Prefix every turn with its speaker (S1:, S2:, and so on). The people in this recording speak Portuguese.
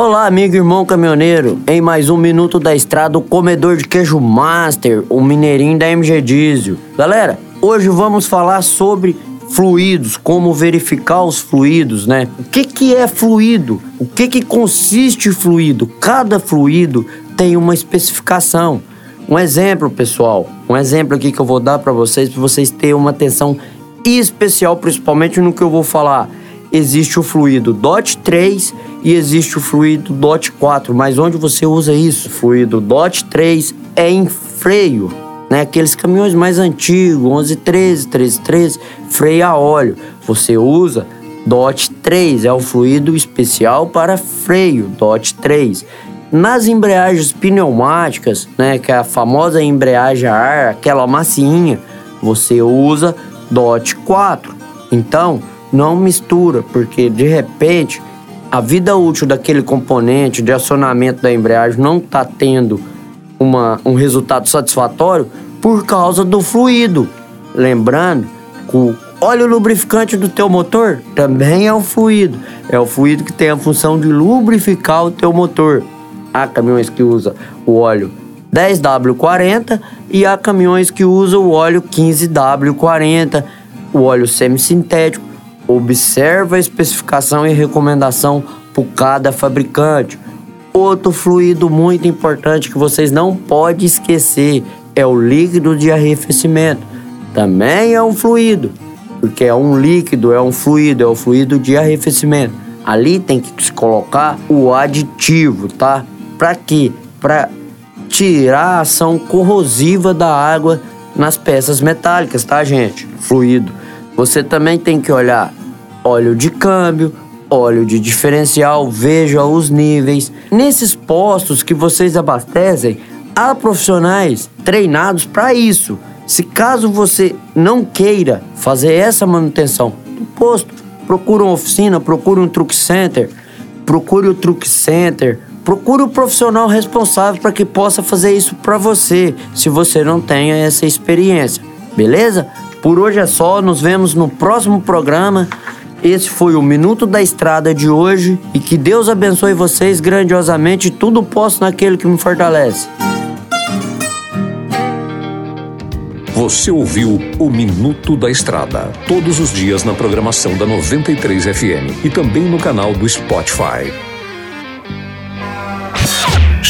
S1: Olá, amigo irmão caminhoneiro. Em mais um Minuto da Estrada, o comedor de queijo Master, o mineirinho da MG Diesel. Galera, Hoje vamos falar sobre fluidos, como verificar os fluidos, né? O que, que é fluido? O que, que consiste fluido? Cada fluido tem uma especificação. Um exemplo, pessoal, um exemplo aqui que eu vou dar para vocês, para vocês terem uma atenção especial, principalmente no que eu vou falar. Existe o fluido DOT 3 e existe o fluido DOT 4, mas onde você usa isso? O fluido DOT 3 é em freio, né? Aqueles caminhões mais antigos, 1113, 1313, freio a óleo. Você usa DOT 3, é o fluido especial para freio, DOT 3. Nas embreagens pneumáticas, né, que é a famosa embreagem a ar, aquela massinha, você usa DOT 4. Então, não mistura, porque de repente a vida útil daquele componente de acionamento da embreagem não está tendo uma, um resultado satisfatório por causa do fluido. Lembrando que o óleo lubrificante do teu motor também é um fluido. É o fluido que tem a função de lubrificar o teu motor. Há caminhões que usam o óleo 10W40 e há caminhões que usam o óleo 15W40, o óleo semissintético. Observa a especificação e recomendação por cada fabricante. Outro fluido muito importante que vocês não podem esquecer é o líquido de arrefecimento. Também é um fluido, porque é um líquido, é um fluido, é o fluido de arrefecimento. Ali tem que se colocar o aditivo, tá? Para quê? Para tirar a ação corrosiva da água nas peças metálicas, tá, gente? Fluido. Você também tem que olhar óleo de câmbio, óleo de diferencial, veja os níveis. Nesses postos que vocês abastecem, há profissionais treinados para isso. Se caso você não queira fazer essa manutenção do posto, procure uma oficina, procure um truck center, procure o truck center, procure o profissional responsável para que possa fazer isso para você, se você não tenha essa experiência. Beleza? Por hoje é só, nos vemos no próximo programa. Esse foi o Minuto da Estrada de hoje e que Deus abençoe vocês grandiosamente. Tudo posso naquele que me fortalece.
S2: Você ouviu o Minuto da Estrada, todos os dias na programação da 93 FM e também no canal do Spotify.